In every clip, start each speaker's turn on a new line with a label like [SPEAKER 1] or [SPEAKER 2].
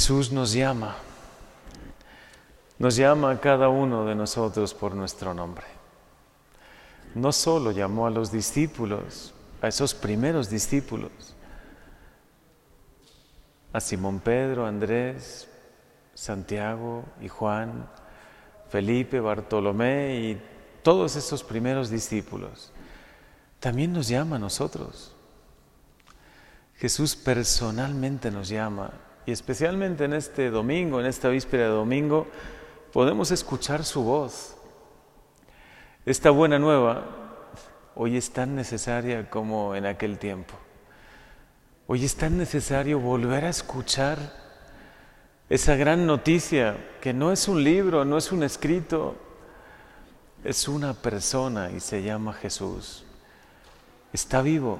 [SPEAKER 1] Jesús nos llama, nos llama a cada uno de nosotros por nuestro nombre. No solo llamó a los discípulos, a esos primeros discípulos, a Simón Pedro, Andrés, Santiago y Juan, Felipe, Bartolomé y todos esos primeros discípulos. También nos llama a nosotros. Jesús personalmente nos llama y especialmente en este domingo, en esta víspera de domingo, podemos escuchar su voz. Esta buena nueva hoy es tan necesaria como en aquel tiempo. Hoy es tan necesario volver a escuchar esa gran noticia que no es un libro, no es un escrito, es una persona y se llama Jesús. Está vivo,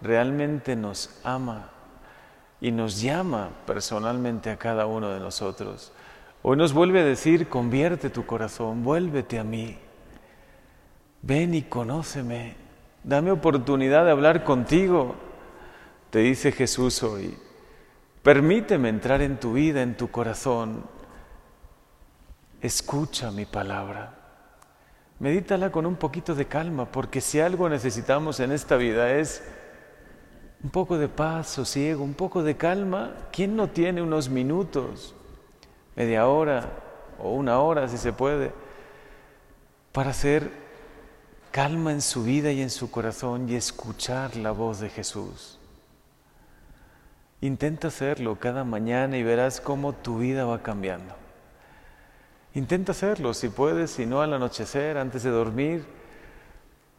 [SPEAKER 1] realmente nos ama y nos llama personalmente a cada uno de nosotros. Hoy nos vuelve a decir, convierte tu corazón, vuélvete a mí, ven y conóceme, dame oportunidad de hablar contigo, te dice Jesús hoy. Permíteme entrar en tu vida, en tu corazón. Escucha mi palabra. Medítala con un poquito de calma, porque si algo necesitamos en esta vida es un poco de paz, sosiego, un poco de calma. ¿Quién no tiene unos minutos, media hora o una hora si se puede, para hacer calma en su vida y en su corazón y escuchar la voz de Jesús? Intenta hacerlo cada mañana y verás cómo tu vida va cambiando. Intenta hacerlo si puedes, si no al anochecer, antes de dormir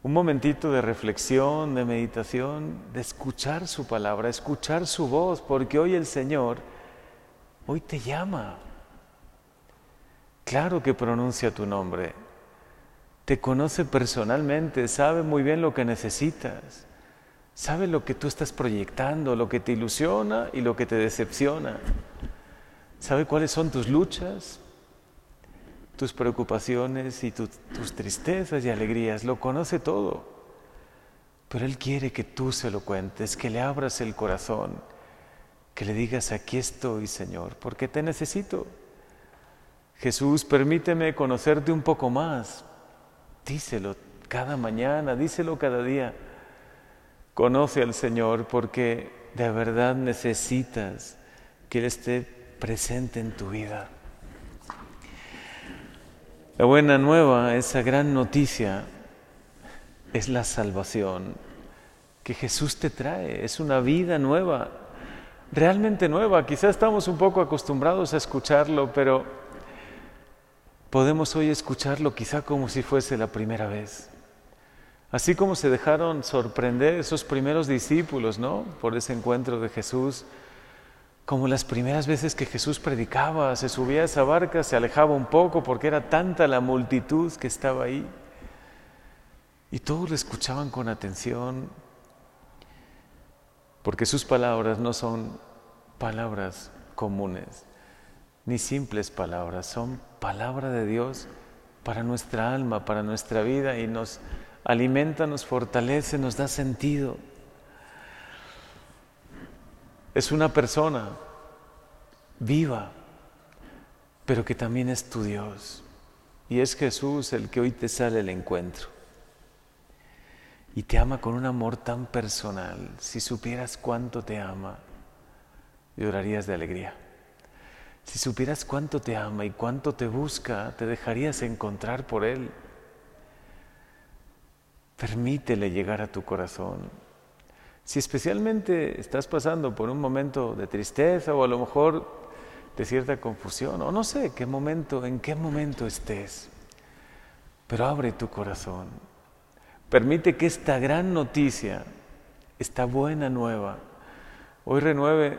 [SPEAKER 1] un momentito de reflexión, de meditación, de escuchar su palabra, escuchar su voz, porque hoy el Señor, hoy te llama. Claro que pronuncia tu nombre, te conoce personalmente, sabe muy bien lo que necesitas, sabe lo que tú estás proyectando, lo que te ilusiona y lo que te decepciona, sabe cuáles son tus luchas, tus preocupaciones y tus tristezas y alegrías, lo conoce todo. Pero Él quiere que tú se lo cuentes, que le abras el corazón, que le digas, aquí estoy, Señor, porque te necesito. Jesús, permíteme conocerte un poco más. Díselo cada mañana, díselo cada día. Conoce al Señor porque de verdad necesitas que Él esté presente en tu vida. La buena nueva, esa gran noticia, es la salvación que Jesús te trae, es una vida nueva, realmente nueva. Quizás estamos un poco acostumbrados a escucharlo, pero podemos hoy escucharlo quizá como si fuese la primera vez. Así como se dejaron sorprender esos primeros discípulos, ¿no? Por ese encuentro de Jesús como las primeras veces que Jesús predicaba, se subía a esa barca, se alejaba un poco porque era tanta la multitud que estaba ahí. Y todos le escuchaban con atención, porque sus palabras no son palabras comunes, ni simples palabras, son palabra de Dios para nuestra alma, para nuestra vida y nos alimenta, nos fortalece, nos da sentido es una persona viva, pero que también es tu Dios. Y es Jesús el que hoy te sale el encuentro. Y te ama con un amor tan personal. Si supieras cuánto te ama, llorarías de alegría. Si supieras cuánto te ama y cuánto te busca, te dejarías encontrar por Él. Permítele llegar a tu corazón. Si especialmente estás pasando por un momento de tristeza o a lo mejor de cierta confusión, o no sé qué momento, en qué momento estés, pero abre tu corazón. Permite que esta gran noticia, esta buena nueva, hoy renueve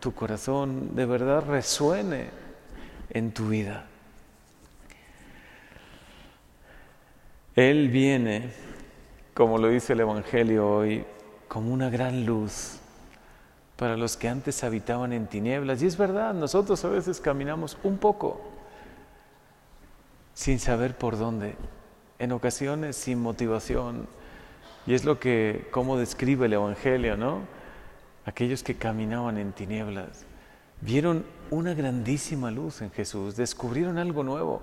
[SPEAKER 1] tu corazón, de verdad resuene en tu vida. Él viene, como lo dice el Evangelio hoy, como una gran luz para los que antes habitaban en tinieblas. Y es verdad, nosotros a veces caminamos un poco sin saber por dónde, en ocasiones sin motivación. Y es lo que, como describe el Evangelio, ¿no? Aquellos que caminaban en tinieblas. vieron una grandísima luz en Jesús, descubrieron algo nuevo.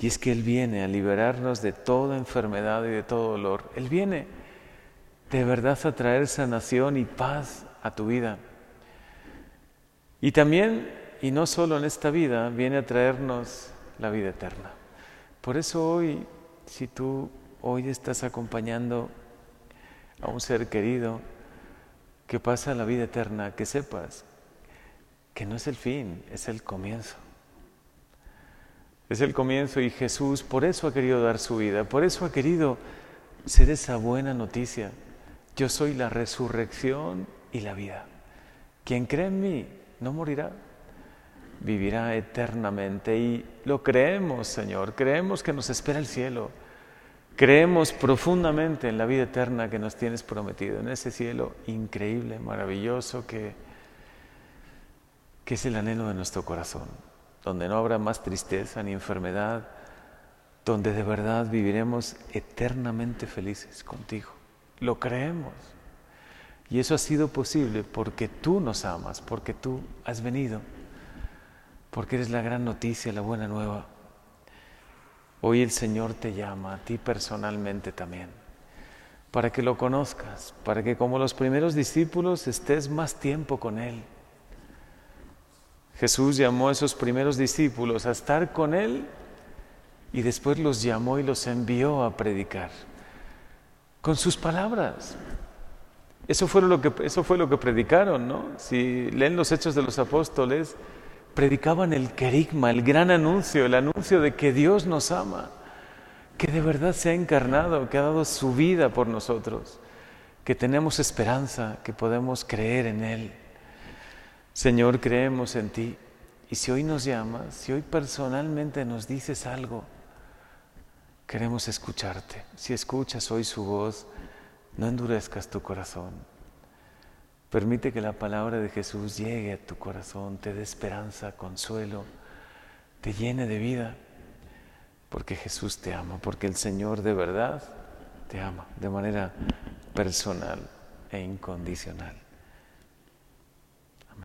[SPEAKER 1] Y es que Él viene a liberarnos de toda enfermedad y de todo dolor. Él viene de verdad a traer sanación y paz a tu vida. Y también, y no solo en esta vida, viene a traernos la vida eterna. Por eso hoy, si tú hoy estás acompañando a un ser querido que pasa la vida eterna, que sepas que no es el fin, es el comienzo. Es el comienzo y Jesús por eso ha querido dar su vida, por eso ha querido ser esa buena noticia. Yo soy la resurrección y la vida. Quien cree en mí no morirá, vivirá eternamente. Y lo creemos, Señor, creemos que nos espera el cielo. Creemos profundamente en la vida eterna que nos tienes prometido, en ese cielo increíble, maravilloso que, que es el anhelo de nuestro corazón donde no habrá más tristeza ni enfermedad, donde de verdad viviremos eternamente felices contigo. Lo creemos. Y eso ha sido posible porque tú nos amas, porque tú has venido, porque eres la gran noticia, la buena nueva. Hoy el Señor te llama a ti personalmente también, para que lo conozcas, para que como los primeros discípulos estés más tiempo con Él Jesús llamó a esos primeros discípulos a estar con Él y después los llamó y los envió a predicar con sus palabras. Eso fue lo que, eso fue lo que predicaron, ¿no? Si leen los hechos de los apóstoles, predicaban el querigma, el gran anuncio, el anuncio de que Dios nos ama, que de verdad se ha encarnado, que ha dado su vida por nosotros, que tenemos esperanza, que podemos creer en Él. Señor, creemos en ti. Y si hoy nos llamas, si hoy personalmente nos dices algo, queremos escucharte. Si escuchas hoy su voz, no endurezcas tu corazón. Permite que la palabra de Jesús llegue a tu corazón, te dé esperanza, consuelo, te llene de vida, porque Jesús te ama, porque el Señor de verdad te ama de manera personal e incondicional.